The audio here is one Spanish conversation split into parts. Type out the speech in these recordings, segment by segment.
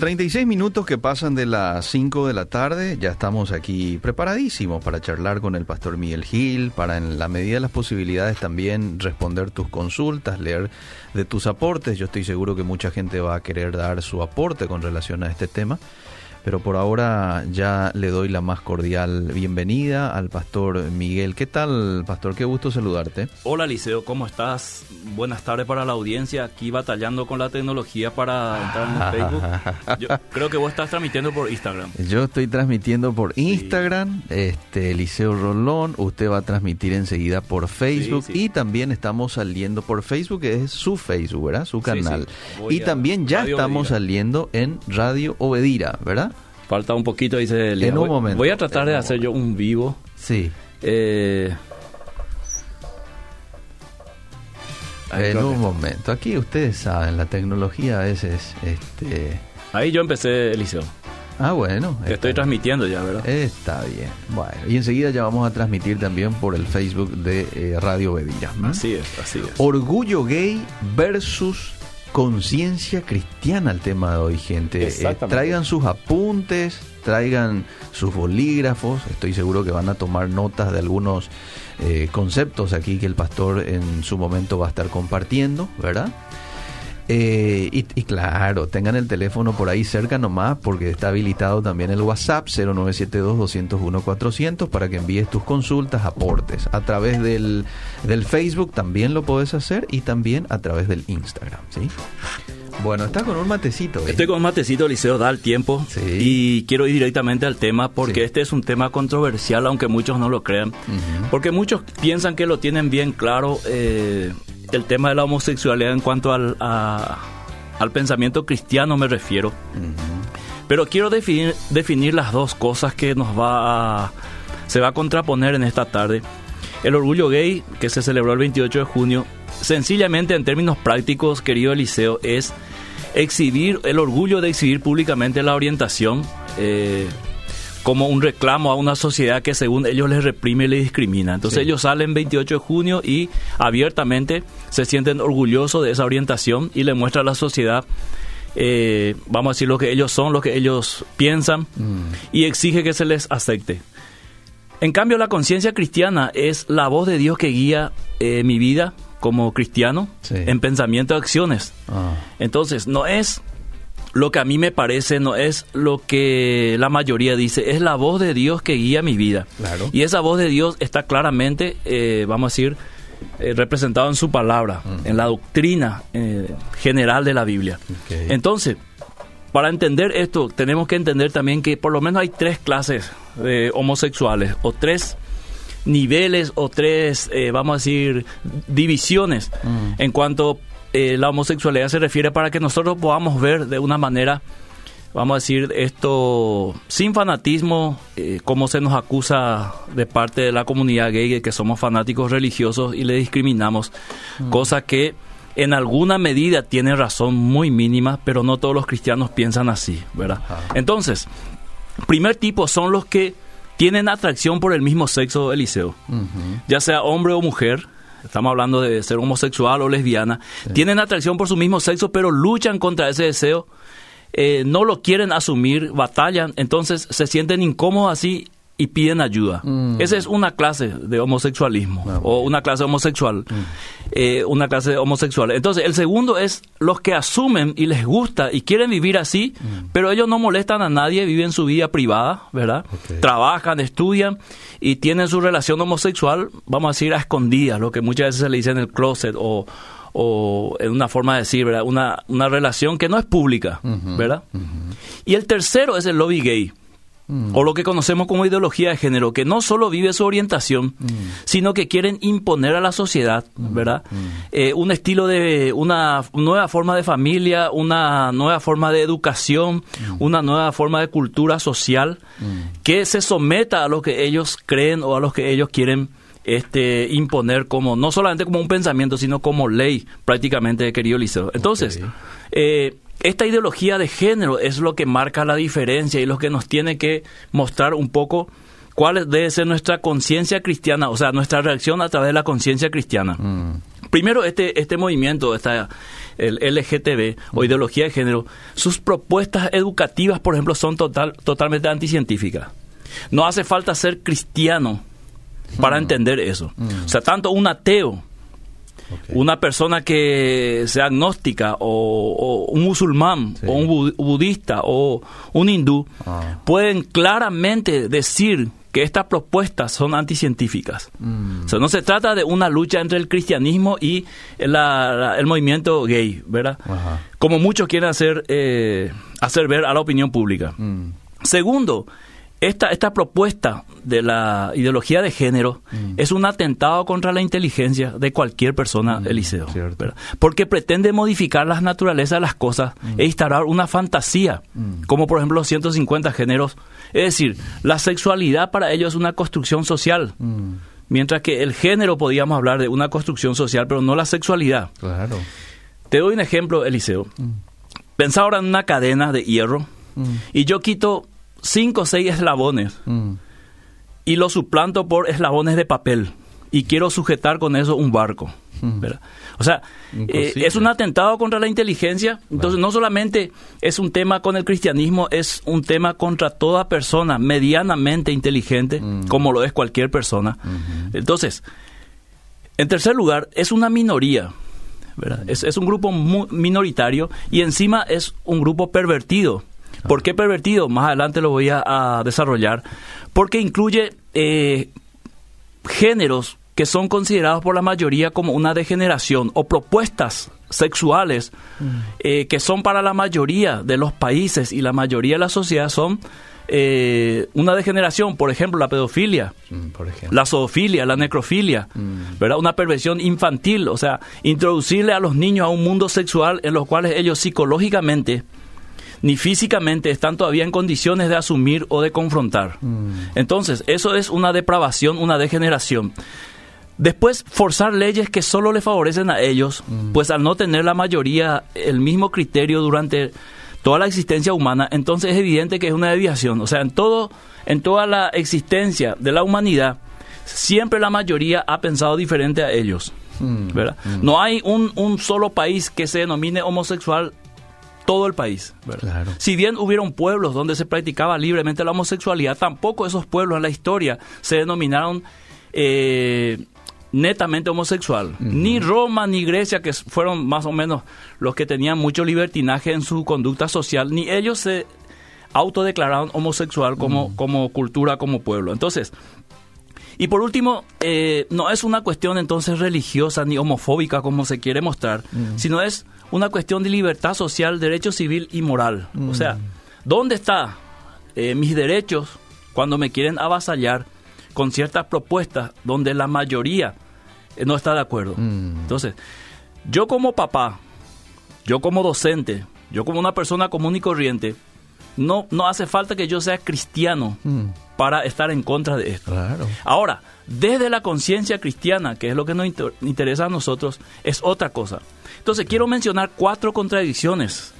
36 minutos que pasan de las 5 de la tarde, ya estamos aquí preparadísimos para charlar con el pastor Miguel Gil, para en la medida de las posibilidades también responder tus consultas, leer de tus aportes. Yo estoy seguro que mucha gente va a querer dar su aporte con relación a este tema. Pero por ahora ya le doy la más cordial bienvenida al pastor Miguel. ¿Qué tal, pastor? Qué gusto saludarte. Hola, Liceo, ¿cómo estás? Buenas tardes para la audiencia. Aquí batallando con la tecnología para entrar en Facebook. Yo creo que vos estás transmitiendo por Instagram. Yo estoy transmitiendo por Instagram, este Liceo Rolón. Usted va a transmitir enseguida por Facebook Sí, sí. y también estamos saliendo por Facebook, que es su Facebook, ¿verdad? Su canal. Y también ya Radio estamos Obedira. saliendo en Radio Obedira, ¿verdad? Falta un poquito, dice Elia. En un momento. Voy a tratar de hacer yo un vivo. Sí. Eh, en un momento. Aquí ustedes saben, la tecnología a veces, este... ahí yo empecé, Eliseo. Ah, bueno. Te estoy transmitiendo ya, ¿verdad? Está bien. Bueno, y enseguida ya vamos a transmitir también por el Facebook de eh, Radio Obedira. ¿m? Así es, así es. Orgullo gay versus conciencia cristiana el tema de hoy, gente. Eh, traigan sus apuntes, traigan sus bolígrafos. Estoy seguro que van a tomar notas de algunos eh, conceptos aquí que el pastor en su momento va a estar compartiendo, ¿verdad? Eh, y, y claro, tengan el teléfono por ahí cerca nomás porque está habilitado también el WhatsApp 0972-201-400 para que envíes tus consultas, aportes. A través del, del Facebook también lo puedes hacer y también a través del Instagram, ¿sí? Bueno, está con un matecito. ¿eh? Estoy con un matecito, Liceo, da el tiempo. Sí. Y quiero ir directamente al tema porque Sí. este es un tema controversial, aunque muchos no lo crean. Porque muchos piensan que lo tienen bien claro eh, el tema de la homosexualidad en cuanto al, a- al pensamiento cristiano me refiero. Pero quiero definir, definir las dos cosas que nos va a, se va a contraponer en esta tarde. El orgullo gay, que se celebró el 28 de junio, sencillamente en términos prácticos, querido Eliseo, es exhibir el orgullo de exhibir públicamente la orientación eh, como un reclamo a una sociedad que según ellos les reprime y les discrimina. Entonces Sí. ellos salen 28 de junio y abiertamente se sienten orgullosos de esa orientación y le muestran a la sociedad eh, vamos a decir lo que ellos son, lo que ellos piensan Mm. y exige que se les acepte. En cambio, la conciencia cristiana es la voz de Dios que guía eh, mi vida como cristiano Sí. en pensamiento y acciones. Ah, Entonces, no es lo que a mí me parece, no es lo que la mayoría dice, es la voz de Dios que guía mi vida. Claro. Y esa voz de Dios está claramente, eh, vamos a decir, eh, representado en su palabra, en la doctrina eh, general de la Biblia. Entonces, para entender esto, tenemos que entender también que por lo menos hay tres clases de homosexuales, o tres niveles, o tres, eh, vamos a decir, divisiones. En cuanto la homosexualidad se refiere para que nosotros podamos ver de una manera, vamos a decir, esto sin fanatismo, eh, como se nos acusa de parte de la comunidad gay, que somos fanáticos religiosos y le discriminamos, cosa que en alguna medida tiene razón muy mínima, pero no todos los cristianos piensan así, ¿verdad? Ajá. Entonces, primer tipo son los que tienen atracción por el mismo sexo, Eliseo ujú. ya sea hombre o mujer, estamos hablando de ser homosexual o lesbiana, tienen atracción por su mismo sexo, pero luchan contra ese deseo, eh, no lo quieren asumir, batallan, entonces se sienten incómodos así y piden ayuda. Mm. Esa es una clase de homosexualismo Ah, o una clase homosexual, eh, una clase homosexual. Entonces el segundo es los que asumen y les gusta y quieren vivir así, pero ellos no molestan a nadie, viven su vida privada, ¿verdad? Trabajan, estudian y tienen su relación homosexual, vamos a decir, a escondidas, lo que muchas veces se le dice en el closet o, o en una forma de decir, ¿verdad? Una, una relación que no es pública, ¿verdad? Y el tercero es el lobby gay. O lo que conocemos como ideología de género, que no solo vive su orientación, sino que quieren imponer a la sociedad, ¿verdad? Eh, un estilo de, una nueva forma de familia, una nueva forma de educación, una nueva forma de cultura social, que se someta a lo que ellos creen o a lo que ellos quieren este, imponer como, no solamente como un pensamiento, sino como ley prácticamente, querido Liceo. Entonces, eh, esta ideología de género es lo que marca la diferencia y lo que nos tiene que mostrar un poco cuál debe ser nuestra conciencia cristiana, o sea, nuestra reacción a través de la conciencia cristiana. Mm. Primero, este, este movimiento, esta, el LGTB o ideología de género, sus propuestas educativas, por ejemplo, son total, totalmente anticientíficas. No hace falta ser cristiano para mm. entender eso. Mm. O sea, tanto un ateo, una persona que sea agnóstica, o, un musulmán, o un budista, o un hindú, ah. pueden claramente decir que estas propuestas son anticientíficas. Mm. O sea, no se trata de una lucha entre el cristianismo y el movimiento gay, ¿verdad? Como muchos quieren hacer, eh, hacer ver a la opinión pública. Segundo, esta, esta propuesta de la ideología de género mm. es un atentado contra la inteligencia de cualquier persona, mm, Eliseo. Porque pretende modificar las naturalezas de las cosas mm. e instalar una fantasía, como por ejemplo los 150 géneros. Es decir, la sexualidad para ellos es una construcción social. Mientras que el género podríamos hablar de una construcción social, pero no la sexualidad. Claro. Te doy un ejemplo, Eliseo. Pensa ahora en una cadena de hierro y yo quito cinco o seis eslabones mm. y lo suplanto por eslabones de papel y quiero sujetar con eso un barco. Mm. O sea, eh, es un atentado contra la inteligencia. Entonces, no solamente es un tema con el cristianismo, es un tema contra toda persona medianamente inteligente, mm. como lo es cualquier persona. Entonces, en tercer lugar, es una minoría. Es, es, un grupo minoritario y encima es un grupo pervertido. ¿Por qué pervertido? Más adelante lo voy a, desarrollar. Porque incluye eh, géneros que son considerados por la mayoría como una degeneración o propuestas sexuales mm. eh, que son para la mayoría de los países y la mayoría de la sociedad son eh, una degeneración, por ejemplo, la pedofilia, mm, la zoofilia, la necrofilia, mm. ¿verdad? Una perversión infantil, o sea, introducirle a los niños a un mundo sexual en los cuales ellos psicológicamente ni físicamente están todavía en condiciones de asumir o de confrontar. Mm. Entonces, eso es una depravación, una degeneración. Después, forzar leyes que solo le favorecen a ellos, mm. pues al no tener la mayoría el mismo criterio durante toda la existencia humana, entonces es evidente que es una desviación. O sea, en, todo, en toda la existencia de la humanidad, siempre la mayoría ha pensado diferente a ellos. Mm. ¿verdad? No hay un, un solo país que se denomine homosexual todo el país. Si bien hubieron pueblos donde se practicaba libremente la homosexualidad, tampoco esos pueblos en la historia se denominaron eh, netamente homosexual. Ni Roma ni Grecia, que fueron más o menos los que tenían mucho libertinaje en su conducta social, ni ellos se autodeclararon homosexual como, como cultura, como pueblo. Entonces, y por último, eh, no es una cuestión entonces religiosa ni homofóbica como se quiere mostrar, sino es una cuestión de libertad social, derecho civil y moral. O sea, mm. ¿dónde están eh, mis derechos cuando me quieren avasallar con ciertas propuestas donde la mayoría eh, no está de acuerdo? Mm. Entonces, yo como papá, yo como docente, yo como una persona común y corriente, no, no hace falta que yo sea cristiano mm. para estar en contra de esto. Ahora, desde la conciencia cristiana, que es lo que nos interesa a nosotros, es otra cosa. Entonces, quiero mencionar cuatro contradicciones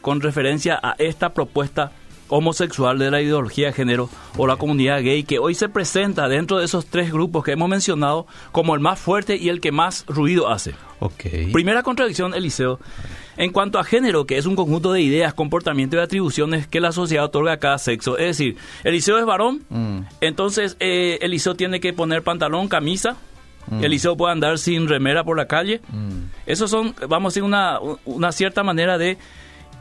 con referencia a esta propuesta homosexual de la ideología de género o la comunidad gay que hoy se presenta dentro de esos tres grupos que hemos mencionado como el más fuerte y el que más ruido hace. Okay. Primera contradicción, Eliseo, en cuanto a género, que es un conjunto de ideas, comportamientos y atribuciones que la sociedad otorga a cada sexo. Es decir, Eliseo es varón, mm. entonces eh, Eliseo tiene que poner pantalón, camisa, Mm. Eliseo puede andar sin remera por la calle. Mm. Esos son, vamos a decir, una, una cierta manera de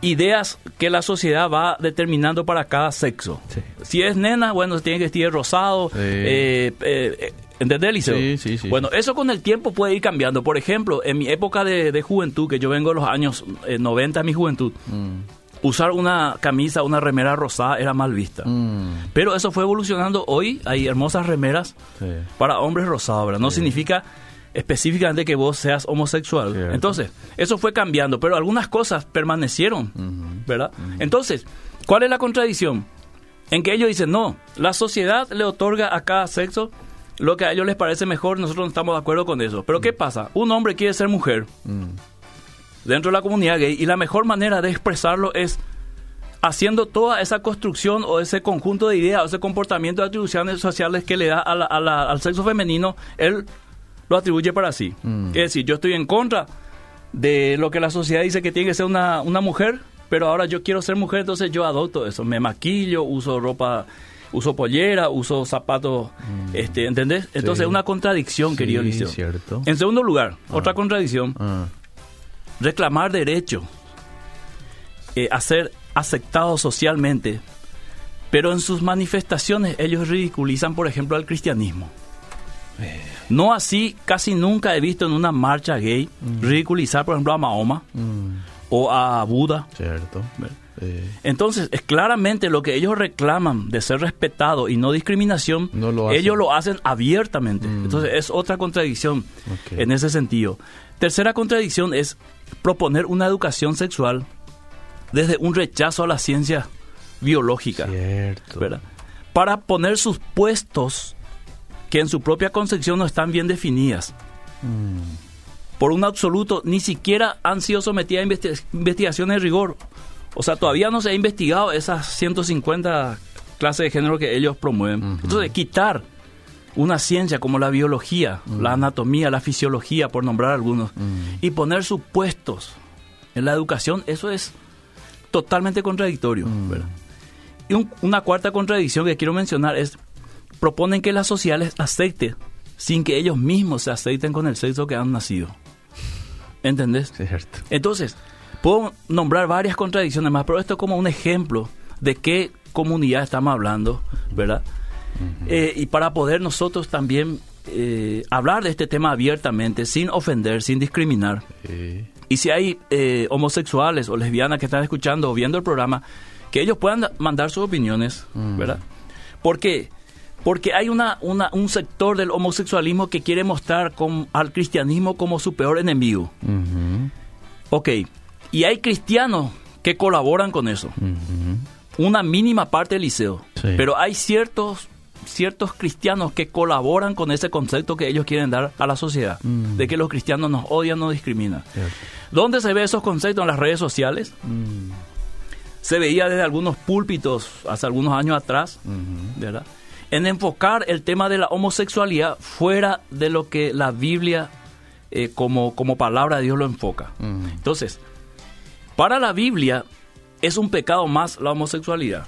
ideas que la sociedad va determinando para cada sexo. Si es nena, bueno, tiene que vestir rosado. Eh, eh, ¿Entendés, Eliseo? Sí, sí, sí. Bueno, eso con el tiempo puede ir cambiando. Por ejemplo, en mi época de, juventud, que yo vengo de los años 90 eh, mi juventud, mm usar una camisa, una remera rosada era mal vista. Mm. Pero eso fue evolucionando. Hoy hay hermosas remeras para hombres rosados, No significa específicamente que vos seas homosexual. Entonces, eso fue cambiando, pero algunas cosas permanecieron, ¿verdad? Entonces, ¿cuál es la contradicción? En que ellos dicen, no, la sociedad le otorga a cada sexo lo que a ellos les parece mejor, nosotros no estamos de acuerdo con eso. Pero ¿qué pasa? Un hombre quiere ser mujer. Mm dentro de la comunidad gay y la mejor manera de expresarlo es haciendo toda esa construcción o ese conjunto de ideas o ese comportamiento de atribuciones sociales que le da al sexo femenino el lo atribuye para sí. Mm. Es decir, yo estoy en contra de lo que la sociedad dice que tiene que ser una, una mujer, pero ahora yo quiero ser mujer, entonces yo adopto eso. Me maquillo, uso ropa, uso pollera, uso zapatos, este, ¿entendés? Entonces Mm. Sí. es una contradicción, Sí, querido Liceo. cierto. En segundo lugar, otra contradicción, Ah, reclamar derecho eh, a ser aceptado socialmente, pero en sus manifestaciones ellos ridiculizan, por ejemplo, al cristianismo. No así, casi nunca he visto en una marcha gay ridiculizar, por ejemplo, a Mahoma mm, o a Buda. cierto. Eh, Entonces, es claramente lo que ellos reclaman de ser respetado y no discriminación, No lo ellos lo hacen abiertamente. Mm. Entonces, es otra contradicción en ese sentido. Tercera contradicción es proponer una educación sexual desde un rechazo a la ciencia biológica, cierto. ¿verdad? Para poner sus puestos que en su propia concepción no están bien definidas. Mm, Por un absoluto, ni siquiera han sido sometidas a investi- investigaciones de rigor. O sea, todavía no se ha investigado esas 150 clases de género que ellos promueven. Entonces, quitar una ciencia como la biología, la anatomía, la fisiología, por nombrar algunos, Mm. y poner sus puestos en la educación, eso es totalmente contradictorio. Mm. ¿verdad? Y un- una cuarta contradicción que quiero mencionar es, proponen que la sociedad les acepte sin que ellos mismos se acepten con el sexo que han nacido. ¿Entendés? cierto. Entonces, puedo nombrar varias contradicciones más, pero esto es como un ejemplo de qué comunidad estamos hablando, ¿verdad? Eh, y para poder nosotros también eh, hablar de este tema abiertamente, sin ofender, sin discriminar. Y si hay eh, homosexuales o lesbianas que están escuchando o viendo el programa, que ellos puedan da- mandar sus opiniones, Mm. ¿verdad? ¿Por qué? Porque hay una, una- un sector del homosexualismo que quiere mostrar com- al cristianismo como su peor enemigo. ujú, Ok, y hay cristianos que colaboran con eso. Una mínima parte del liceo. Sí. Pero hay ciertos, ciertos cristianos que colaboran con ese concepto que ellos quieren dar a la sociedad. Mm. De que los cristianos nos odian, nos discriminan. Cierto. ¿Dónde se ve esos conceptos? En las redes sociales. Mm, Se veía desde algunos púlpitos hace algunos años atrás. ¿verdad? En enfocar el tema de la homosexualidad fuera de lo que la Biblia eh, como, como palabra de Dios lo enfoca. Mm. Entonces, para la Biblia es un pecado más la homosexualidad.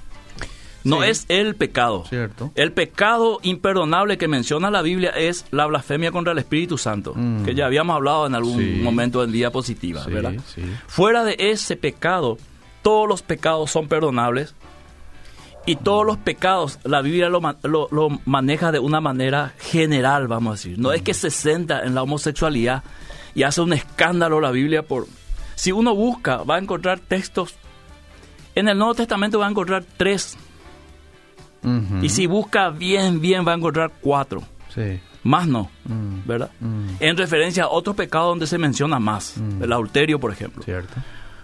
No Sí. es el pecado. Cierto. El pecado imperdonable que menciona la Biblia es la blasfemia contra el Espíritu Santo, Mm. que ya habíamos hablado en algún Sí. momento en diapositiva, Sí, ¿verdad? Fuera de ese pecado, todos los pecados son perdonables y todos los pecados la Biblia lo, lo- lo maneja de una manera general, vamos a decir. No es que se centra en la homosexualidad y hace un escándalo la Biblia por... Si uno busca, va a encontrar textos... En el Nuevo Testamento va a encontrar tres. Y si busca bien, bien, va a encontrar cuatro. Sí. Más no, Mm, ¿verdad? mm, En referencia a otros pecados donde se menciona más. Mm. El adulterio, por ejemplo. Cierto.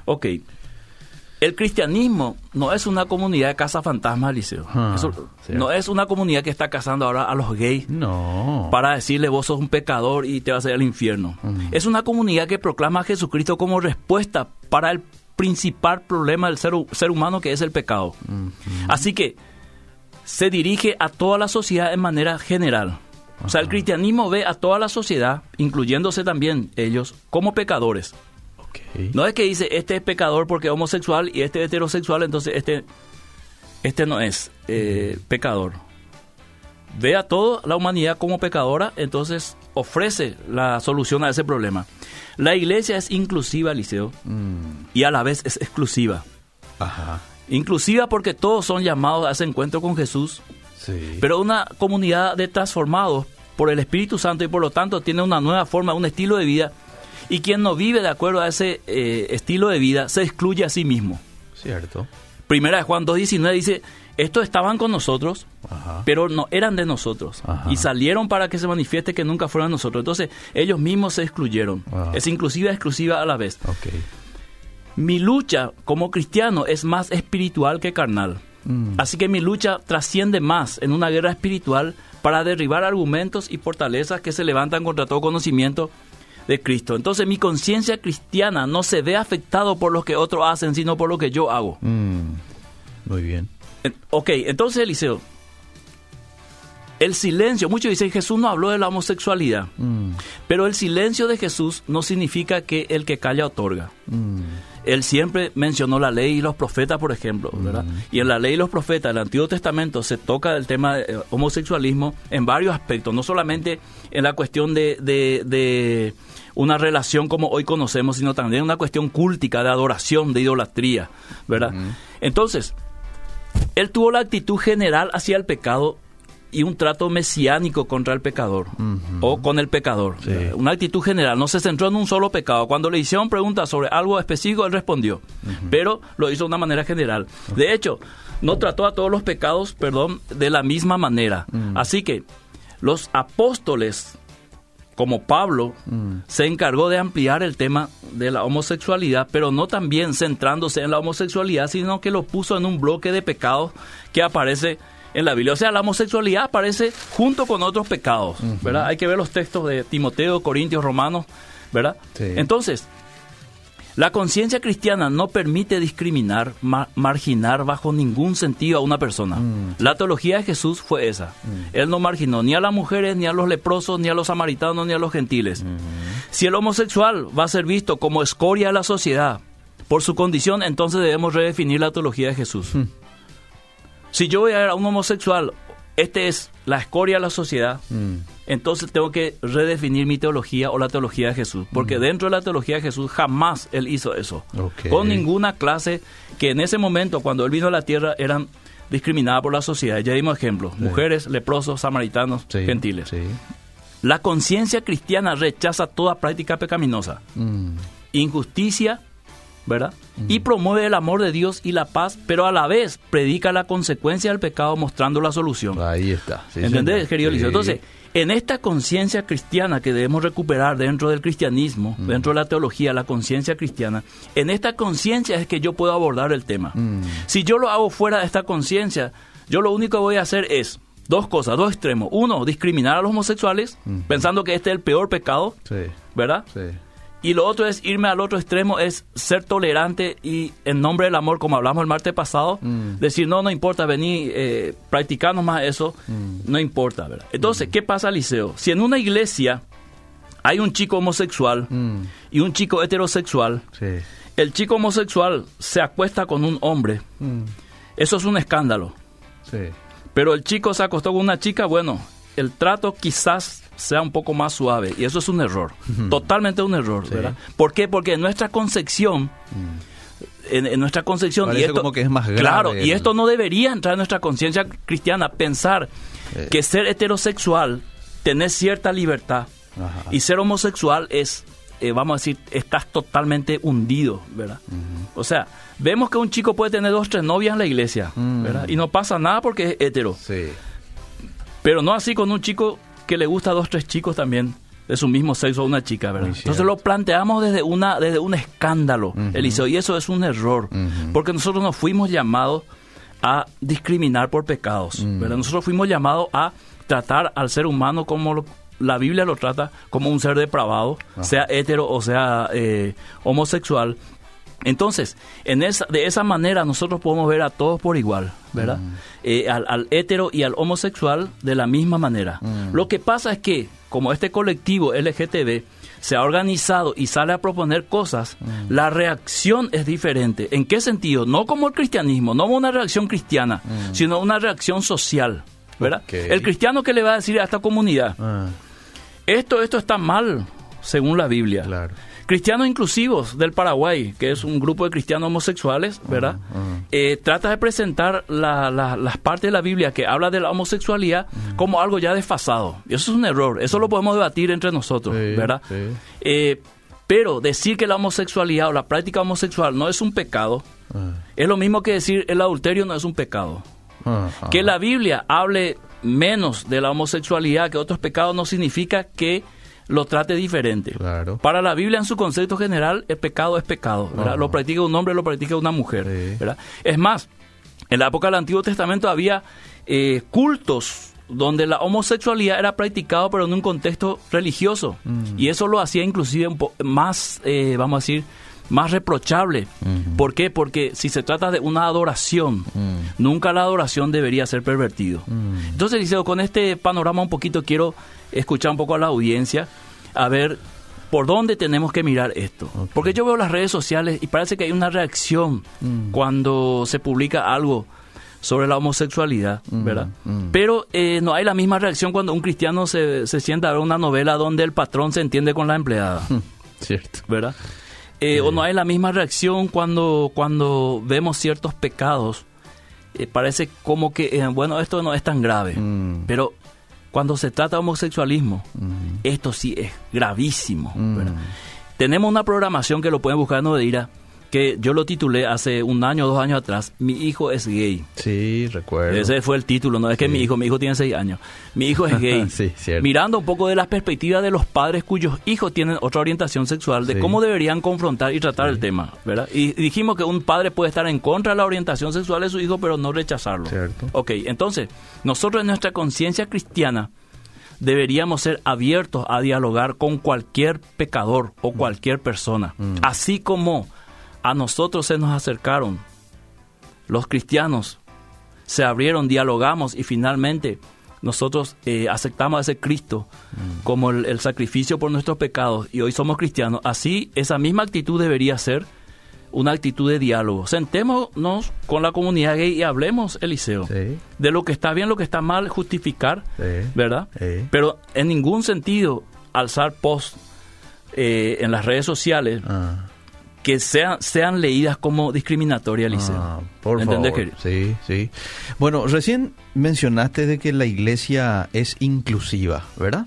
Ok. El cristianismo no es una comunidad de casa fantasma, Liceo. Ah, Eso no es una comunidad que está casando ahora a los gays No. para decirle vos sos un pecador y te vas a ir al infierno. Es una comunidad que proclama a Jesucristo como respuesta para el principal problema del ser, ser humano que es el pecado. Así que se dirige a toda la sociedad en manera general. O sea, el cristianismo ve a toda la sociedad, incluyéndose también ellos, como pecadores. No es que dice este es pecador porque es homosexual y este es heterosexual, entonces este, este no es eh, pecador. Ve a toda la humanidad como pecadora, entonces ofrece la solución a ese problema. La iglesia es inclusiva, Liceo, Mm, y a la vez es exclusiva. Ajá. Inclusiva porque todos son llamados a ese encuentro con Jesús, Sí. pero una comunidad de transformados por el Espíritu Santo y por lo tanto tiene una nueva forma, un estilo de vida. Y quien no vive de acuerdo a ese eh, estilo de vida se excluye a sí mismo. Cierto. Primera de Juan 2.19 dice, estos estaban con nosotros, Ajá. pero no eran de nosotros. Ajá. Y salieron para que se manifieste que nunca fueron nosotros. Entonces ellos mismos se excluyeron. Es inclusiva exclusiva a la vez. Ok. Mi lucha como cristiano es más espiritual que carnal. Mm. Así que mi lucha trasciende más en una guerra espiritual para derribar argumentos y fortalezas que se levantan contra todo conocimiento de Cristo. Entonces mi conciencia cristiana no se ve afectado por lo que otros hacen, sino por lo que yo hago. Mm. Muy bien. En- Ok, entonces Eliseo, el silencio, muchos dicen Jesús no habló de la homosexualidad, Mm. pero el silencio de Jesús no significa que el que calla otorga. Mm. Él siempre mencionó la ley y los profetas, por ejemplo, ¿verdad? Y en la ley y los profetas, el Antiguo Testamento, se toca el tema de eh, homosexualismo en varios aspectos, no solamente en la cuestión de, de- de una relación como hoy conocemos, sino también una cuestión cúltica, de adoración, de idolatría, ¿verdad? Entonces, él tuvo la actitud general hacia el pecado y un trato mesiánico contra el pecador o con el pecador. Una actitud general, no se centró en un solo pecado. Cuando le hicieron preguntas sobre algo específico, él respondió, pero lo hizo de una manera general. De hecho, no trató a todos los pecados, perdón, de la misma manera. Así que los apóstoles como Pablo, se encargó de ampliar el tema de la homosexualidad, pero no también centrándose en la homosexualidad, sino que lo puso en un bloque de pecados que aparece en la Biblia. O sea, la homosexualidad aparece junto con otros pecados, ¿verdad? Hay que ver los textos de Timoteo, Corintios, Romanos, ¿verdad? Sí. Entonces, la conciencia cristiana no permite discriminar, ma- marginar bajo ningún sentido a una persona. La teología de Jesús fue esa. Él no marginó ni a las mujeres, ni a los leprosos, ni a los samaritanos, ni a los gentiles. Si el homosexual va a ser visto como escoria de la sociedad por su condición, entonces debemos redefinir la teología de Jesús. Si yo voy a ver a un homosexual, este es la escoria de la sociedad, Mm. entonces tengo que redefinir mi teología o la teología de Jesús. Porque dentro de la teología de Jesús jamás él hizo eso. Con ninguna clase que en ese momento, cuando él vino a la tierra, eran discriminadas por la sociedad. Ya dimos ejemplos. Mujeres, leprosos, samaritanos, Sí, gentiles. Sí. La conciencia cristiana rechaza toda práctica pecaminosa, Mm. injusticia, ¿verdad? Y promueve el amor de Dios y la paz, pero a la vez predica la consecuencia del pecado mostrando la solución. Ahí está. sí, ¿Entendés, señor. querido Sí. Entonces, en esta conciencia cristiana que debemos recuperar dentro del cristianismo, dentro de la teología, la conciencia cristiana, en esta conciencia es que yo puedo abordar el tema. Mm. Si yo lo hago fuera de esta conciencia, yo lo único que voy a hacer es dos cosas, dos extremos. Uno, discriminar a los homosexuales, pensando que este es el peor pecado, Sí. ¿verdad? Sí. Y lo otro es irme al otro extremo, es ser tolerante y en nombre del amor, como hablamos el martes pasado, Mm. decir, no, no importa, vení, eh, practicarnos más eso, no importa, ¿verdad? Entonces, ¿qué pasa, Liceo? Si en una iglesia hay un chico homosexual Mm. y un chico heterosexual, Sí. el chico homosexual se acuesta con un hombre, Mm. eso es un escándalo. Sí. Pero el chico se acostó con una chica, bueno, el trato quizás sea un poco más suave y eso es un error, totalmente un error, Sí. ¿verdad? ¿Por qué? Porque en nuestra concepción, en, en nuestra concepción, Parece como que es más grave claro, y esto no debería entrar en nuestra conciencia cristiana, pensar Eh. que ser heterosexual, tener cierta libertad Ajá. y ser homosexual es, eh, vamos a decir, estás totalmente hundido, ¿verdad? O sea, vemos que un chico puede tener dos, tres novias en la iglesia, Mm. ¿verdad? Y no pasa nada porque es hetero. Sí. Pero no así con un chico que le gusta a dos, tres chicos también de su mismo sexo a una chica, ¿verdad? Muy Entonces cierto. lo planteamos desde una desde un escándalo, Ujú. Eliseo, y eso es un error, porque nosotros no fuimos llamados a discriminar por pecados. ¿verdad? Nosotros fuimos llamados a tratar al ser humano como lo- la Biblia lo trata, como un ser depravado, sea hetero o sea eh, homosexual. Entonces, en esa, de esa manera nosotros podemos ver a todos por igual, ¿verdad? Eh, al, al hetero y al homosexual de la misma manera. Mm. Lo que pasa es que, como este colectivo LGTB se ha organizado y sale a proponer cosas, la reacción es diferente. ¿En qué sentido? No como el cristianismo, no como una reacción cristiana, sino una reacción social, ¿verdad? El cristiano que le va a decir a esta comunidad, Ah, esto, esto está mal, según la Biblia. claro. Cristianos Inclusivos del Paraguay, que es un grupo de cristianos homosexuales, ¿verdad? Eh, trata de presentar la- la- las partes de la Biblia que habla de la homosexualidad como algo ya desfasado. Y eso es un error, eso lo podemos debatir entre nosotros, Sí, ¿verdad? sí. Eh, pero decir que la homosexualidad o la práctica homosexual no es un pecado, Ah, es lo mismo que decir el adulterio no es un pecado. ah, Que ah. la Biblia hable menos de la homosexualidad que otros pecados no significa que lo trate diferente. Claro. Para la Biblia, en su concepto general, el pecado es pecado. ¿verdad? Lo practica un hombre, lo practica una mujer. Sí. ¿verdad? Es más, en la época del Antiguo Testamento había eh, cultos donde la homosexualidad era practicado, pero en un contexto religioso. Mm. Y eso lo hacía inclusive un po- más, eh, vamos a decir, más reprochable. Ujú. ¿Por qué? Porque si se trata de una adoración, Mm. nunca la adoración debería ser pervertido. Mm. Entonces, Liceo, con este panorama un poquito quiero escuchar un poco a la audiencia, a ver por dónde tenemos que mirar esto. Porque yo veo las redes sociales y parece que hay una reacción Mm. cuando se publica algo sobre la homosexualidad, Mm, ¿verdad? mm. Pero eh, no hay la misma reacción cuando un cristiano se, se sienta a ver una novela donde el patrón se entiende con la empleada. Cierto. ¿verdad? Eh, O no hay la misma reacción cuando, cuando vemos ciertos pecados. Eh, parece como que, eh, bueno, esto no es tan grave. Pero cuando se trata de homosexualismo, esto sí es gravísimo. Tenemos una programación que lo pueden buscar en Odeira, que yo lo titulé hace un año o dos años atrás, Mi hijo es gay. Sí, recuerdo. Ese fue el título, no es que mi hijo, mi hijo tiene seis años. Mi hijo es gay. Sí, cierto. Mirando un poco de las perspectivas de los padres cuyos hijos tienen otra orientación sexual, de Sí. cómo deberían confrontar y tratar el tema, ¿verdad? Y dijimos que un padre puede estar en contra de la orientación sexual de su hijo, pero no rechazarlo. Cierto. Ok, entonces, nosotros en nuestra conciencia cristiana deberíamos ser abiertos a dialogar con cualquier pecador o cualquier persona, Mm. así como a nosotros se nos acercaron los cristianos, se abrieron, dialogamos y finalmente nosotros eh, aceptamos a ese Cristo como el, el sacrificio por nuestros pecados y hoy somos cristianos. Así, esa misma actitud debería ser una actitud de diálogo. Sentémonos con la comunidad gay y hablemos, Eliseo, Sí. de lo que está bien, lo que está mal, justificar, Sí. ¿verdad? Sí. Pero en ningún sentido alzar posts eh, en las redes sociales Ah. Que sean, sean leídas como discriminatorias, Eliseo. Ah, por ¿Entendés, favor. querido? Sí, sí. Bueno, recién mencionaste de que la iglesia es inclusiva, ¿verdad?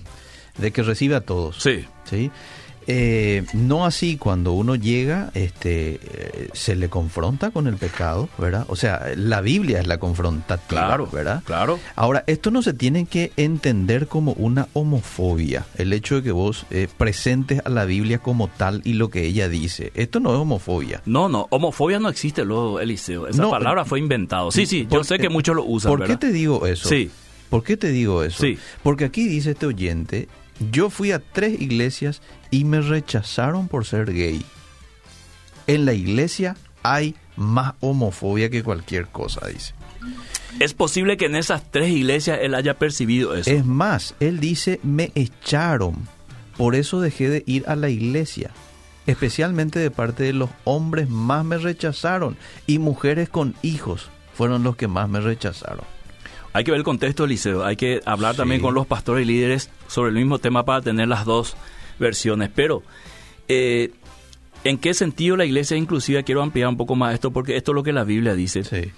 De que recibe a todos. Sí. ¿sí? Eh, no así cuando uno llega, este, eh, se le confronta con el pecado, ¿verdad? O sea, la Biblia es la confrontativa, Claro, ¿verdad? claro. Ahora, esto no se tiene que entender como una homofobia, el hecho de que vos eh, presentes a la Biblia como tal y lo que ella dice. Esto no es homofobia. No, no, homofobia no existe, luego, Eliseo. Esa No, palabra fue inventado. Sí, sí, yo ¿Por sé que muchos lo usan, ¿Por ¿verdad? qué te digo eso? Sí. ¿Por qué te digo eso? Sí. Porque aquí dice este oyente, yo fui a tres iglesias y me rechazaron por ser gay. En la iglesia hay más homofobia que cualquier cosa, dice. Es posible que en esas tres iglesias él haya percibido eso. Es más, él dice, me echaron. Por eso dejé de ir a la iglesia. Especialmente de parte de los hombres más me rechazaron. Y mujeres con hijos fueron los que más me rechazaron. Hay que ver el contexto, Eliseo. Hay que hablar Sí. también con los pastores y líderes sobre el mismo tema para tener las dos versiones. Pero, eh, ¿en qué sentido la iglesia es inclusiva? Quiero ampliar un poco más esto porque esto es lo que la Biblia dice. Sí.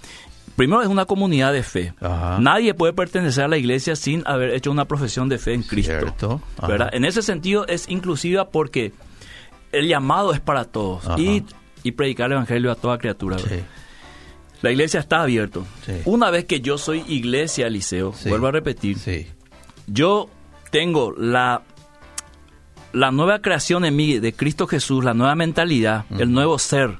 Primero es una comunidad de fe. Ajá. Nadie puede pertenecer a la iglesia sin haber hecho una profesión de fe en Cristo. En ese sentido es inclusiva porque el llamado es para todos. Y, y predicar el evangelio a toda criatura. Sí. La iglesia está abierta. Sí. Una vez que yo soy iglesia, Liceo, Sí. vuelvo a repetir, Sí. yo tengo la, la nueva creación en mí de Cristo Jesús, la nueva mentalidad, el nuevo ser.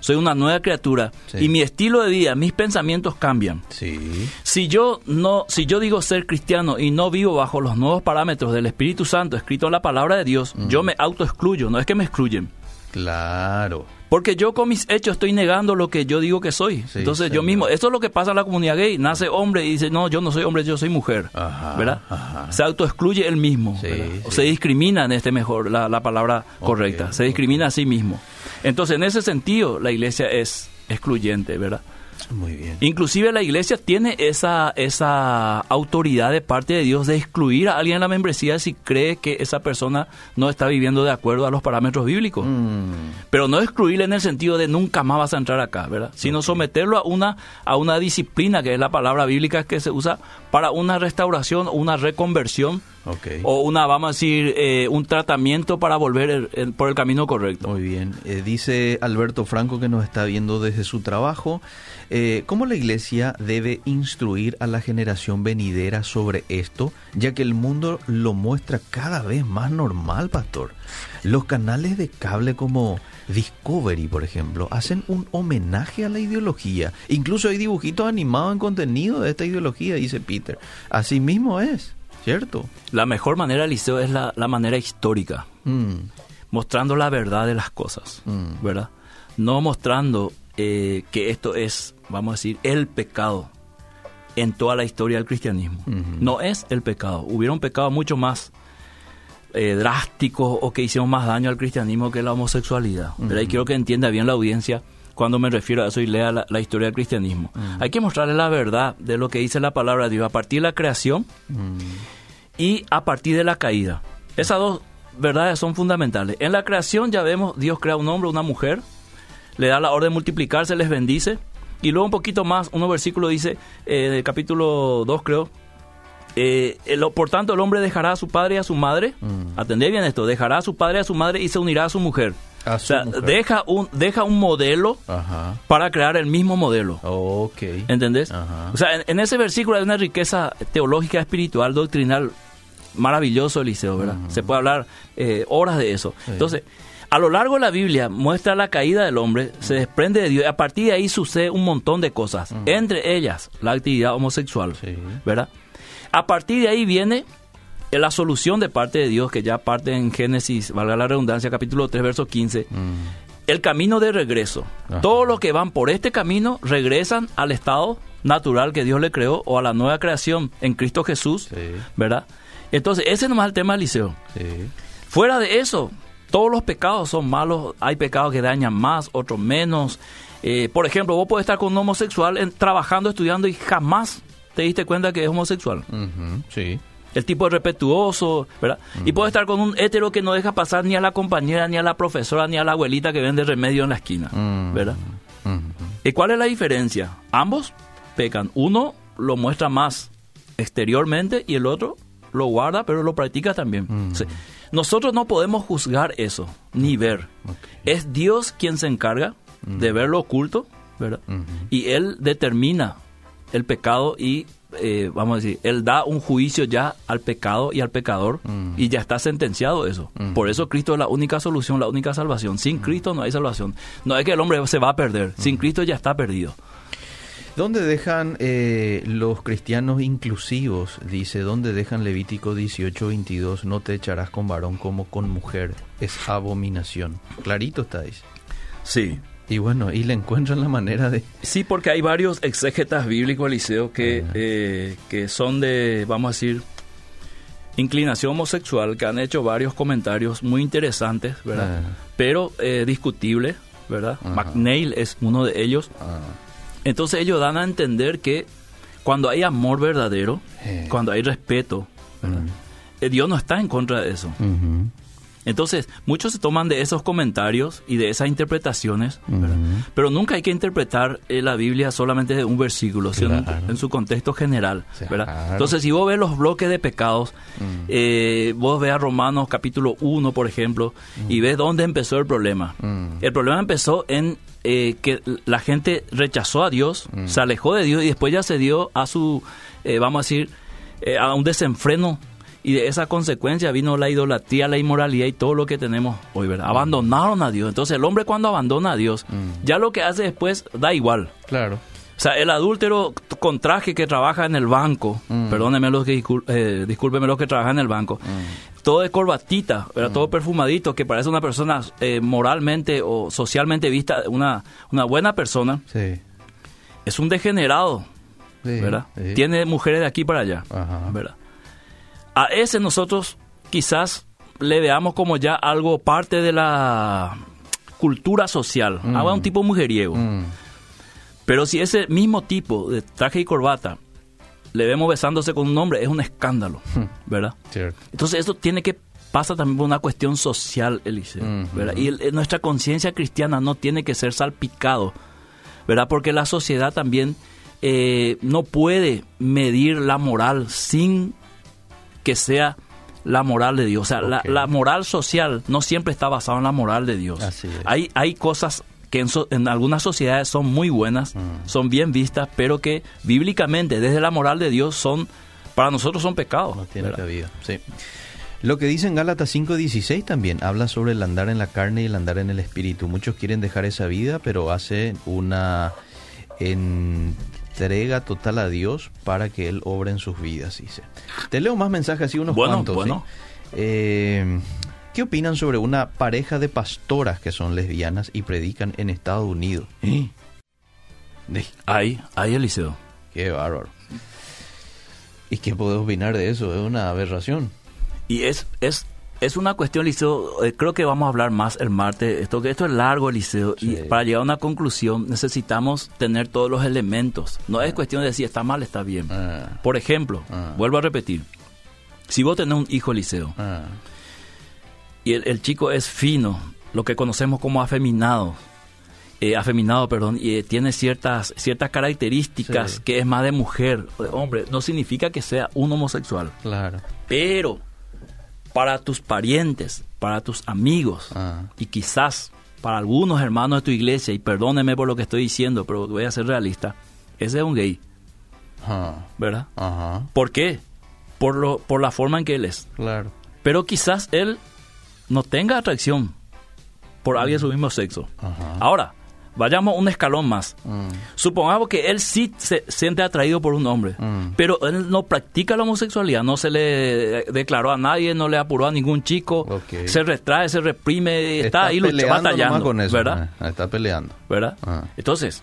Soy una nueva criatura y mi estilo de vida, mis pensamientos cambian. Sí. Si yo no, si yo digo ser cristiano y no vivo bajo los nuevos parámetros del Espíritu Santo escrito en la palabra de Dios, yo me autoexcluyo, no es que me excluyen. Claro. Porque yo con mis hechos estoy negando lo que yo digo que soy. Sí, Entonces yo mismo, esto es lo que pasa en la comunidad gay, nace hombre y dice, no, yo no soy hombre, yo soy mujer. Ajá, ¿Verdad? ajá. Se autoexcluye él mismo. Sí, se discrimina en este mejor, la, la palabra correcta. Se discrimina a sí mismo. Entonces en ese sentido la iglesia es excluyente, ¿verdad? Muy bien. Inclusive la iglesia tiene esa, esa autoridad de parte de Dios de excluir a alguien en la membresía si cree que esa persona no está viviendo de acuerdo a los parámetros bíblicos. Mm, Pero no excluirle en el sentido de nunca más vas a entrar acá, ¿verdad? Sino someterlo a una, a una disciplina, que es la palabra bíblica que se usa para una restauración o una reconversión ok. o una, vamos a decir, eh, un tratamiento para volver el- el- por el camino correcto. Muy bien. Eh, dice Alberto Franco que nos está viendo desde su trabajo. eh, ¿Cómo la iglesia debe instruir a la generación venidera sobre esto? Ya que el mundo lo muestra cada vez más normal, pastor. Los canales de cable como Discovery, por ejemplo, hacen un homenaje a la ideología. Incluso hay dibujitos animados en contenido de esta ideología, dice Así mismo es, ¿cierto? La mejor manera, Liceo, es la, la manera histórica. Mm, mostrando la verdad de las cosas, Mm. ¿verdad? No mostrando eh, que esto es, vamos a decir, el pecado en toda la historia del cristianismo. Ujú. No es el pecado. Hubieron pecados mucho más eh, drásticos o que hicieron más daño al cristianismo que la homosexualidad. ¿verdad? Y quiero que entienda bien la audiencia cuando me refiero a eso y lea la, la historia del cristianismo. Hay que mostrarle la verdad de lo que dice la palabra de Dios a partir de la creación Mm. y a partir de la caída. Esas dos verdades son fundamentales. En la creación ya vemos, Dios crea un hombre, una mujer, le da la orden de multiplicarse, les bendice. Y luego un poquito más, uno versículo dice, eh, del capítulo 2 creo, eh, el- por tanto el hombre dejará a su padre y a su madre, Mm. atendé bien esto, dejará a su padre y a su madre y se unirá a su mujer. O sea, deja un, deja un modelo Ajá. para crear el mismo modelo. Ok. ¿Entendés? Ajá. O sea, en, en ese versículo hay una riqueza teológica, espiritual, doctrinal maravilloso, Eliseo, ¿verdad? Se puede hablar eh, horas de eso. Entonces, a lo largo de la Biblia muestra la caída del hombre, se desprende de Dios y a partir de ahí sucede un montón de cosas, entre ellas la actividad homosexual, Sí. ¿verdad? A partir de ahí viene la solución de parte de Dios, que ya parte en Génesis, valga la redundancia, capítulo 3, verso 15, Mm. el camino de regreso. Ajá. Todos los que van por este camino regresan al estado natural que Dios le creó o a la nueva creación en Cristo Jesús, Sí. ¿verdad? Entonces, ese nomás es el tema del liceo. Sí. Fuera de eso, todos los pecados son malos. Hay pecados que dañan más, otros menos. Eh, por ejemplo, vos podés estar con un homosexual en- trabajando, estudiando y jamás te diste cuenta que es homosexual. Sí. El tipo es respetuoso, ¿verdad? Y puede estar con un hétero que no deja pasar ni a la compañera, ni a la profesora, ni a la abuelita que vende remedio en la esquina. ¿verdad? ¿Y cuál es la diferencia? Ambos pecan. Uno lo muestra más exteriormente y el otro lo guarda, pero lo practica también. O sea, nosotros no podemos juzgar eso, ni ver. Es Dios quien se encarga de ver lo oculto, ¿verdad? Y Él determina el pecado y, eh, vamos a decir, Él da un juicio ya al pecado y al pecador Mm. y ya está sentenciado eso. Mm. Por eso Cristo es la única solución, la única salvación. Sin Cristo no hay salvación. No es que el hombre se va a perder. Sin Cristo ya está perdido. ¿Dónde dejan eh, los cristianos inclusivos? Dice, ¿dónde dejan Levítico 18, 22? No te echarás con varón como con mujer. Es abominación. Clarito está ahí. Sí. Y bueno, y le encuentran la manera de... Sí, porque hay varios exégetas bíblicos, Eliseo, que, eh, que son de, vamos a decir, inclinación homosexual, que han hecho varios comentarios muy interesantes, ¿verdad? Ah. Pero eh, discutibles, ¿verdad? Ajá. McNeil es uno de ellos. Entonces ellos dan a entender que cuando hay amor verdadero, Eh. cuando hay respeto. Eh, Dios no está en contra de eso. ujú. Entonces, muchos se toman de esos comentarios y de esas interpretaciones, pero nunca hay que interpretar eh, la Biblia solamente de un versículo, sino en- su contexto general. Entonces, si vos ves los bloques de pecados, Mm. eh, vos ves a Romanos capítulo 1, por ejemplo, y ves dónde empezó el problema. Mm. El problema empezó en eh, que la gente rechazó a Dios, Mm. se alejó de Dios y después ya se dio a su, eh, vamos a decir, eh, a un desenfreno. Y de esa consecuencia vino la idolatría, la inmoralidad y todo lo que tenemos hoy, ¿verdad? Abandonaron a Dios. Entonces el hombre cuando abandona a Dios, Mm. ya lo que hace después da igual. Claro. O sea, el adúltero con traje que trabaja en el banco, Mm. perdóneme los que discul- eh, discúlpeme los que trabajan en el banco, todo de corbatita, ¿verdad? todo perfumadito, que parece una persona eh, moralmente o socialmente vista, una, una buena persona, Sí. es un degenerado, Sí, ¿verdad? sí. Tiene mujeres de aquí para allá, Ajá. ¿verdad? A ese nosotros quizás le veamos como ya algo parte de la cultura social, Mm. Haga un tipo mujeriego. Mm. Pero si ese mismo tipo de traje y corbata le vemos besándose con un hombre, es un escándalo, ¿verdad? Cierto. Entonces eso tiene que pasa también por una cuestión social, Eliseo. ¿verdad? Y el- nuestra conciencia cristiana no tiene que ser salpicado, ¿verdad? Porque la sociedad también eh, no puede medir la moral sin que sea la moral de Dios. O sea, la, moral social no siempre está basada en la moral de Dios. Así es. Hay, hay cosas que en, so- en algunas sociedades son muy buenas, Mm. son bien vistas, pero que bíblicamente, desde la moral de Dios, son para nosotros son pecados. No tiene cabida. Sí. Lo que dice en Gálatas 5:16 también habla sobre el andar en la carne y el andar en el espíritu. Muchos quieren dejar esa vida, pero hacen una entrega total a Dios para que Él obre en sus vidas, dice. Te leo más mensajes así, unos Bueno, cuantos. ¿sí? bueno. Eh, ¿Qué opinan sobre una pareja de pastoras que son lesbianas y predican en Estados Unidos? ¿Eh? Ahí, ahí Eliseo. Qué bárbaro. ¿Y qué puedo opinar de eso? Es una aberración. Y es, es, es una cuestión, Liceo, eh, creo que vamos a hablar más el martes, esto, esto es largo, Liceo, y para llegar a una conclusión necesitamos tener todos los elementos. No es ah. cuestión de si está mal, está bien. Ah. Por ejemplo, ah. vuelvo a repetir, si vos tenés un hijo, Liceo, y el, chico es fino, lo que conocemos como afeminado, eh, afeminado, perdón, y eh, tiene ciertas, ciertas características que es más de mujer, de hombre, no significa que sea un homosexual. Claro. Pero para tus parientes, para tus amigos ah. y quizás para algunos hermanos de tu iglesia, y perdóneme por lo que estoy diciendo, pero voy a ser realista, ese es un gay. Ah. ¿Verdad? ¿Por qué? Por, lo, por la forma en que él es. Claro. Pero quizás él no tenga atracción por alguien de su mismo sexo. Ahora, Vayamos un escalón más. Mm. Supongamos que él sí se siente atraído por un hombre, mm. pero él no practica la homosexualidad, no se le declaró a nadie, no le apuró a ningún chico, se retrae, se reprime, está, ahí batallando. Con eso, ¿verdad? Eh, está peleando. ¿Verdad? Ah. Entonces,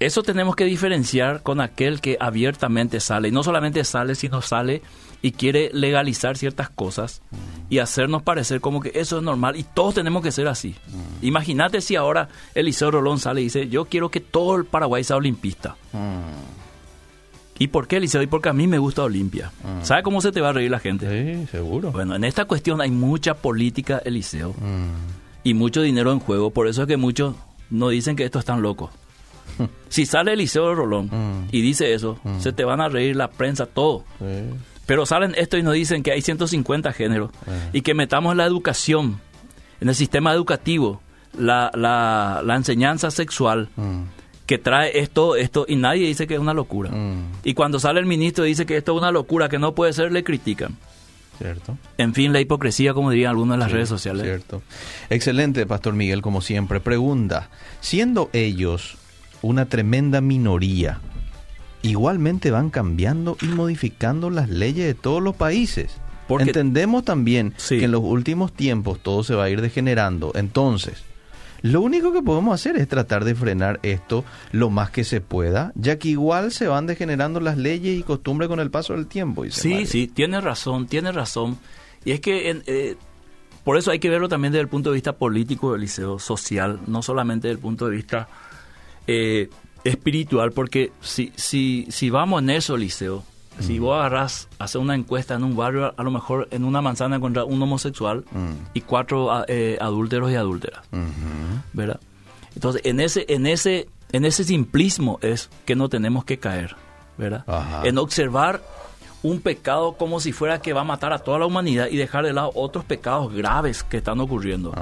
eso tenemos que diferenciar con aquel que abiertamente sale, y no solamente sale, sino sale y quiere legalizar ciertas cosas y hacernos parecer como que eso es normal y todos tenemos que ser así. Mm. Imagínate si ahora Eliseo Rolón sale y dice, yo quiero que todo el Paraguay sea olimpista. Mm. ¿Y por qué, Eliseo? Y porque a mí me gusta Olimpia. Mm. ¿Sabe cómo se te va a reír la gente? Sí, seguro. Bueno, en esta cuestión hay mucha política, Eliseo, y mucho dinero en juego. Por eso es que muchos no dicen que esto es tan loco. si sale Eliseo Rolón y dice eso, se te van a reír la prensa, todo. Pero salen esto y nos dicen que hay 150 géneros y que metamos la educación, en el sistema educativo, la, la, la enseñanza sexual. Mm. que trae esto, esto, y nadie dice que es una locura. Mm. Y cuando sale el ministro y dice que esto es una locura, que no puede ser, le critican. Cierto. En fin, la hipocresía, como dirían algunos en las redes sociales. Cierto. Excelente, Pastor Miguel, como siempre. Pregunta, siendo ellos una tremenda minoría, igualmente van cambiando y modificando las leyes de todos los países. Porque Entendemos también que en los últimos tiempos todo se va a ir degenerando. Entonces, lo único que podemos hacer es tratar de frenar esto lo más que se pueda, ya que igual se van degenerando las leyes y costumbres con el paso del tiempo. sí, sí, tiene razón, tiene razón. Y es que eh, por eso hay que verlo también desde el punto de vista político del liceo social, no solamente desde el punto de vista eh, espiritual, porque si, si, si vamos en eso, Liceo, si vos agarras, hacer una encuesta en un barrio, a lo mejor en una manzana encuentras un homosexual y cuatro eh, adúlteros y adúlteras, ¿verdad? Entonces, en ese, en ese, en ese simplismo es que no tenemos que caer, ¿verdad? En observar un pecado como si fuera que va a matar a toda la humanidad y dejar de lado otros pecados graves que están ocurriendo.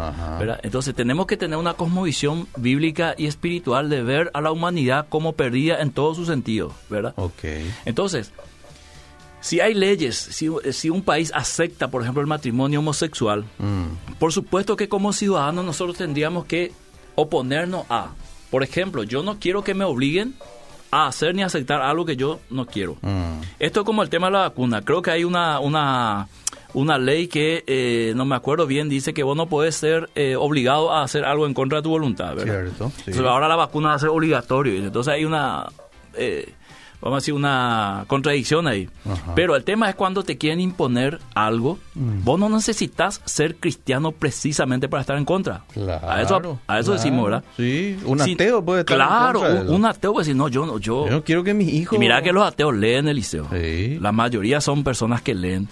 Entonces tenemos que tener una cosmovisión bíblica y espiritual de ver a la humanidad como perdida en todos sus sentidos, ¿verdad? Okay. Entonces, si hay leyes, si, un país acepta, por ejemplo, el matrimonio homosexual, mm. por supuesto que como ciudadanos nosotros tendríamos que oponernos a, por ejemplo, yo no quiero que me obliguen a hacer ni aceptar algo que yo no quiero. Mm. Esto es como el tema de la vacuna. Creo que hay una, una, una ley que, eh, no me acuerdo bien, dice que vos no puedes ser eh, obligado a hacer algo en contra de tu voluntad, ¿verdad? Cierto, ahora la vacuna va a ser obligatorio. Entonces hay una... Eh, vamos a decir, una contradicción ahí. Pero el tema es cuando te quieren imponer algo, mm. vos no necesitas ser cristiano precisamente para estar en contra. Claro, a eso, a eso decimos, ¿verdad? Sí, un ateo puede estar Claro, en contra un, ateo puede decir, no, yo no, yo... Yo quiero que mis hijos... Y mira que los ateos leen el liceo. Sí. La mayoría son personas que leen.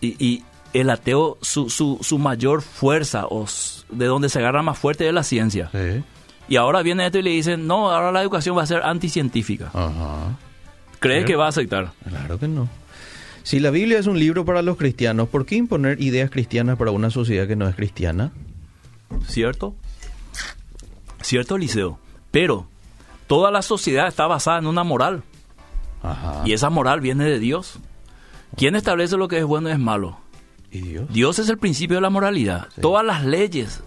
Y, y el ateo, su, su, su mayor fuerza, o de donde se agarra más fuerte es la ciencia. Sí. Y ahora viene esto y le dicen, no, ahora la educación va a ser anticientífica. Ajá. ¿Cree que va a aceptar? Claro que no. Si la Biblia es un libro para los cristianos, ¿por qué imponer ideas cristianas para una sociedad que no es cristiana? ¿Cierto? ¿Cierto, Eliseo? Pero toda la sociedad está basada en una moral. Ajá. Y esa moral viene de Dios. ¿Quién establece lo que es bueno y es malo? ¿Y Dios? Dios es el principio de la moralidad. Todas las leyes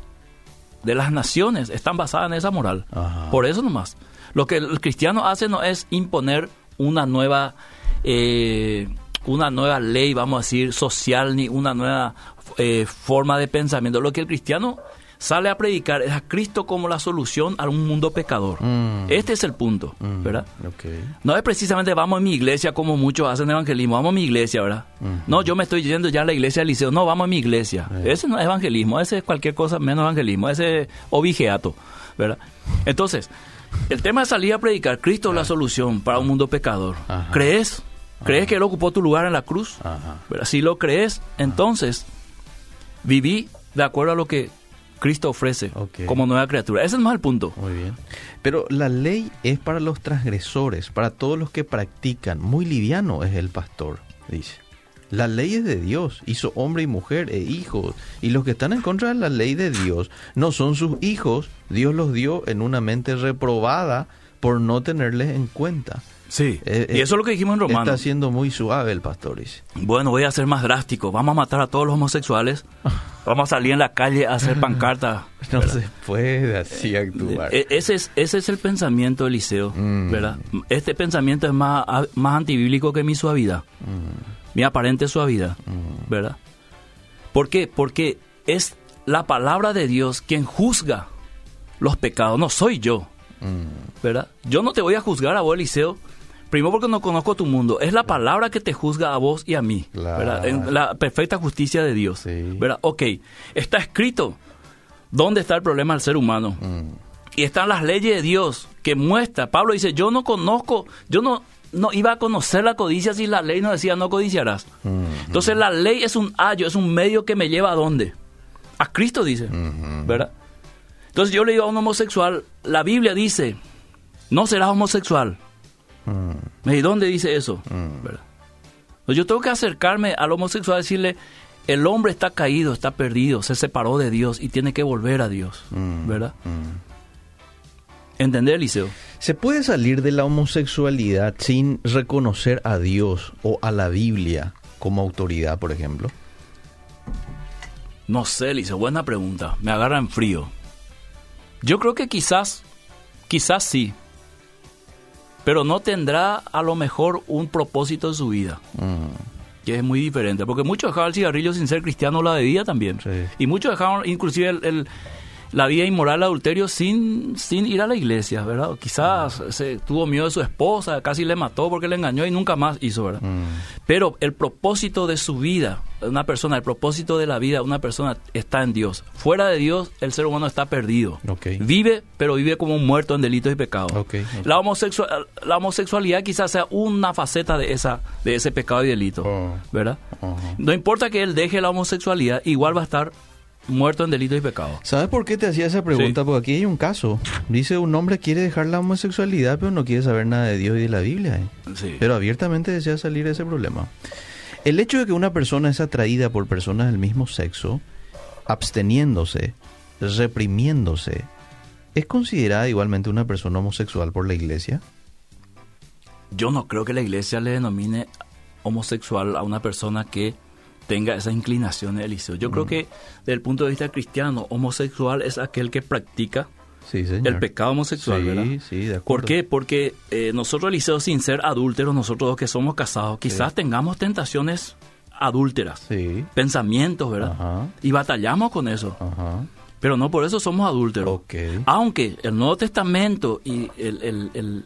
de las naciones están basadas en esa moral. Por eso nomás. Lo que el cristiano hace no es imponer una nueva, eh, una nueva ley, vamos a decir, social, ni una nueva eh, forma de pensamiento. Lo que el cristiano sale a predicar es a Cristo como la solución a un mundo pecador. Mm. Este es el punto, Mm, ¿verdad? No es precisamente vamos a mi iglesia como muchos hacen evangelismo, vamos a mi iglesia, ¿verdad? No, yo me estoy yendo ya a la iglesia del liceo, no, vamos a mi iglesia. Ese no es evangelismo, ese es cualquier cosa menos evangelismo, ese es obigeato, ¿verdad? Entonces, el tema de salir a predicar, Cristo es la solución para un mundo pecador. ¿Crees? ¿Crees que Él ocupó tu lugar en la cruz? Ajá. ¿Verdad? Si lo crees, entonces viví de acuerdo a lo que Cristo ofrece como nueva criatura. Ese es más el punto. Muy bien. Pero la ley es para los transgresores, para todos los que practican. Muy liviano es el pastor, dice. La ley es de Dios, hizo hombre y mujer e hijos. Y los que están en contra de la ley de Dios no son sus hijos. Dios los dio en una mente reprobada por no tenerles en cuenta. Sí. Eh, y eh, eso es lo que dijimos en Romanos. Está siendo muy suave el pastor, dice. Bueno, voy a ser más drástico. Vamos a matar a todos los homosexuales. Vamos a salir en la calle a hacer pancartas. No se puede así actuar. E- Ese es, ese es el pensamiento de Eliseo, Mm. ¿verdad? Este pensamiento es más, más antibíblico que mi suavidad, Mm. mi aparente suavidad, ¿verdad? ¿Por qué? Porque es la palabra de Dios quien juzga los pecados, no soy yo, Mm. ¿verdad? Yo no te voy a juzgar a vos, Eliseo, primero porque no conozco tu mundo, es la palabra que te juzga a vos y a mí, ¿verdad? Claro. En la perfecta justicia de Dios, Sí. ¿verdad? Ok, está escrito, ¿dónde está el problema del ser humano? Mm. y están las leyes de Dios que muestra. Pablo dice, yo no conozco, yo no, no iba a conocer la codicia si la ley no decía no codiciarás. Mm. Entonces la ley es un ayo, es un medio que me lleva a dónde? A Cristo dice. ¿verdad? Entonces yo le digo a un homosexual, la Biblia dice, no serás homosexual. Mm. ¿Y dónde dice eso? Mm. ¿Verdad? Entonces yo tengo que acercarme al homosexual y decirle, el hombre está caído, está perdido, se separó de Dios y tiene que volver a Dios, Mm. ¿verdad? Mm. ¿Entender, Eliseo? ¿Se puede salir de la homosexualidad sin reconocer a Dios o a la Biblia como autoridad, por ejemplo? No sé, Eliseo, buena pregunta. Me agarra en frío. Yo creo que quizás, quizás sí. Pero no tendrá a lo mejor un propósito en su vida, Mm. que es muy diferente. Porque muchos dejaron el cigarrillo sin ser cristiano la bebida también. Sí. Y muchos dejaron inclusive el, el- la vida inmoral, adulterio, sin, sin ir a la iglesia, ¿verdad? Quizás se tuvo miedo de su esposa, casi le mató porque le engañó y nunca más hizo, ¿verdad? Mm. Pero el propósito de su vida, una persona, el propósito de la vida de una persona está en Dios. Fuera de Dios, el ser humano está perdido. Ok. Vive, pero vive como un muerto en delitos y pecados. Ok, ok. La, homosexual, la homosexualidad quizás sea una faceta de esa de ese pecado y delito, Oh. ¿verdad? No importa que él deje la homosexualidad, igual va a estar muerto en delitos y pecados. ¿Sabes por qué te hacía esa pregunta? Sí. Porque aquí hay un caso. Dice un hombre quiere dejar la homosexualidad, pero no quiere saber nada de Dios y de la Biblia. ¿eh? Sí. Pero abiertamente desea salir de ese problema. El hecho de que una persona es atraída por personas del mismo sexo, absteniéndose, reprimiéndose, ¿es considerada igualmente una persona homosexual por la iglesia? Yo no creo que la iglesia le denomine homosexual a una persona que tenga esas inclinaciones, Eliseo. Yo Mm. creo que desde el punto de vista cristiano, homosexual es aquel que practica Sí, el pecado homosexual, Sí, ¿verdad? sí, de acuerdo. ¿Por qué? Porque eh, nosotros, Eliseo, sin ser adúlteros, nosotros los que somos casados, quizás tengamos tentaciones adúlteras, pensamientos, ¿verdad? Ajá. Y batallamos con eso. Ajá. Pero no por eso somos adúlteros. Aunque el Nuevo Testamento y el, el- el-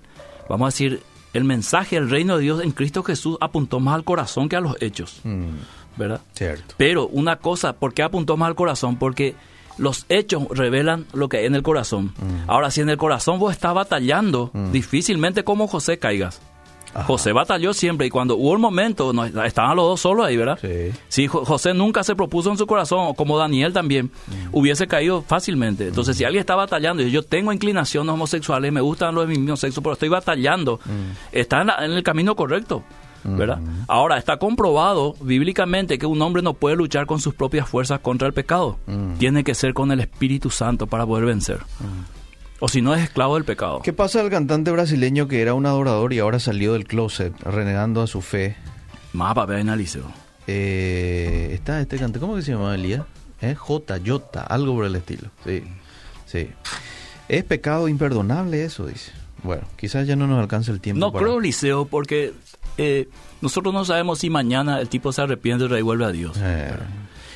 vamos a decir, el mensaje del reino de Dios en Cristo Jesús apuntó más al corazón que a los hechos, Mm, ¿verdad? cierto. Pero una cosa, ¿por qué apuntó más al corazón? Porque los hechos revelan lo que hay en el corazón. Mm. Ahora, si en el corazón vos estás batallando, difícilmente como José caigas. Ajá. José batalló siempre y cuando hubo un momento, no, estaban los dos solos ahí, ¿verdad? Sí. Si Jo- José nunca se propuso en su corazón, o como Daniel también, hubiese caído fácilmente. Entonces, si alguien está batallando y yo tengo inclinaciones homosexuales, me gustan los de mi mismo sexo, pero estoy batallando, está en, la- en el camino correcto. ¿Verdad? Ahora, está comprobado bíblicamente que un hombre no puede luchar con sus propias fuerzas contra el pecado. Tiene que ser con el Espíritu Santo para poder vencer. O si no, es esclavo del pecado. ¿Qué pasa al cantante brasileño que era un adorador y ahora salió del closet renegando a su fe? Más papel en Eliseo. Eh, está este cantante, ¿cómo que se llama Elías? ¿Eh? J, Jota, algo por el estilo. Sí, sí. Es pecado imperdonable eso, dice. Bueno, quizás ya no nos alcance el tiempo. No para- creo, Liceo, porque eh, nosotros no sabemos si mañana el tipo se arrepiente y revuelve a Dios. Eh,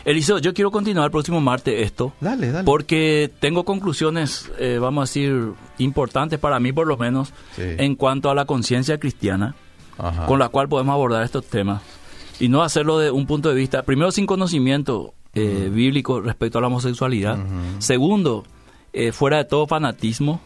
Eliseo, yo quiero continuar el próximo martes esto. Dale, dale. Porque tengo conclusiones, eh, vamos a decir, importantes para mí por lo menos, Sí. en cuanto a la conciencia cristiana, Ajá. con la cual podemos abordar estos temas. Y no hacerlo de un punto de vista, primero, sin conocimiento eh, bíblico respecto a la homosexualidad. Segundo, eh, fuera de todo fanatismo.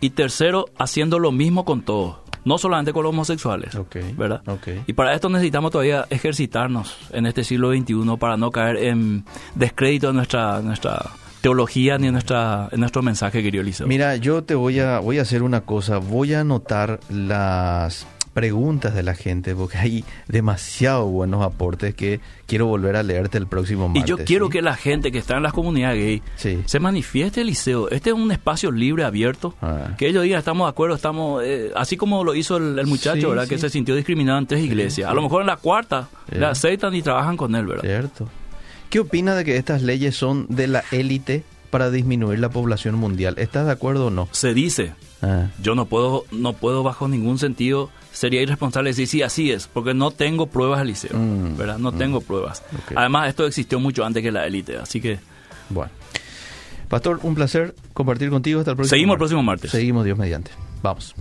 Y tercero, haciendo lo mismo con todos, no solamente con los homosexuales, Ok, ¿verdad? ok. Y para esto necesitamos todavía ejercitarnos en este siglo XXI para no caer en descrédito de nuestra, nuestra teología ni en, nuestra, en nuestro mensaje, querido Eliseo. Mira, yo te voy a, voy a hacer una cosa. Voy a anotar las preguntas de la gente porque hay demasiado buenos aportes que quiero volver a leerte el próximo y martes. yo quiero ¿sí? que la gente que está en las comunidades gay Sí. se manifieste, Eliseo. Este es un espacio libre, abierto. Ah. Que ellos digan, estamos de acuerdo, estamos... eh, así como lo hizo el, el muchacho, Sí, ¿verdad? Que se sintió discriminado en tres iglesias. A lo mejor en la cuarta le aceptan y trabajan con él, ¿verdad? Cierto. ¿Qué opina de que estas leyes son de la élite para disminuir la población mundial? ¿Estás de acuerdo o no? Se dice, Ah, yo no puedo, no puedo bajo ningún sentido, sería irresponsable decir sí, así es, porque no tengo pruebas, Eliseo, Mm, ¿verdad? No tengo pruebas. Además, esto existió mucho antes que la élite, así que bueno. Pastor, un placer compartir contigo hasta el próximo seguimos el martes. próximo martes. Seguimos, Dios mediante. Vamos.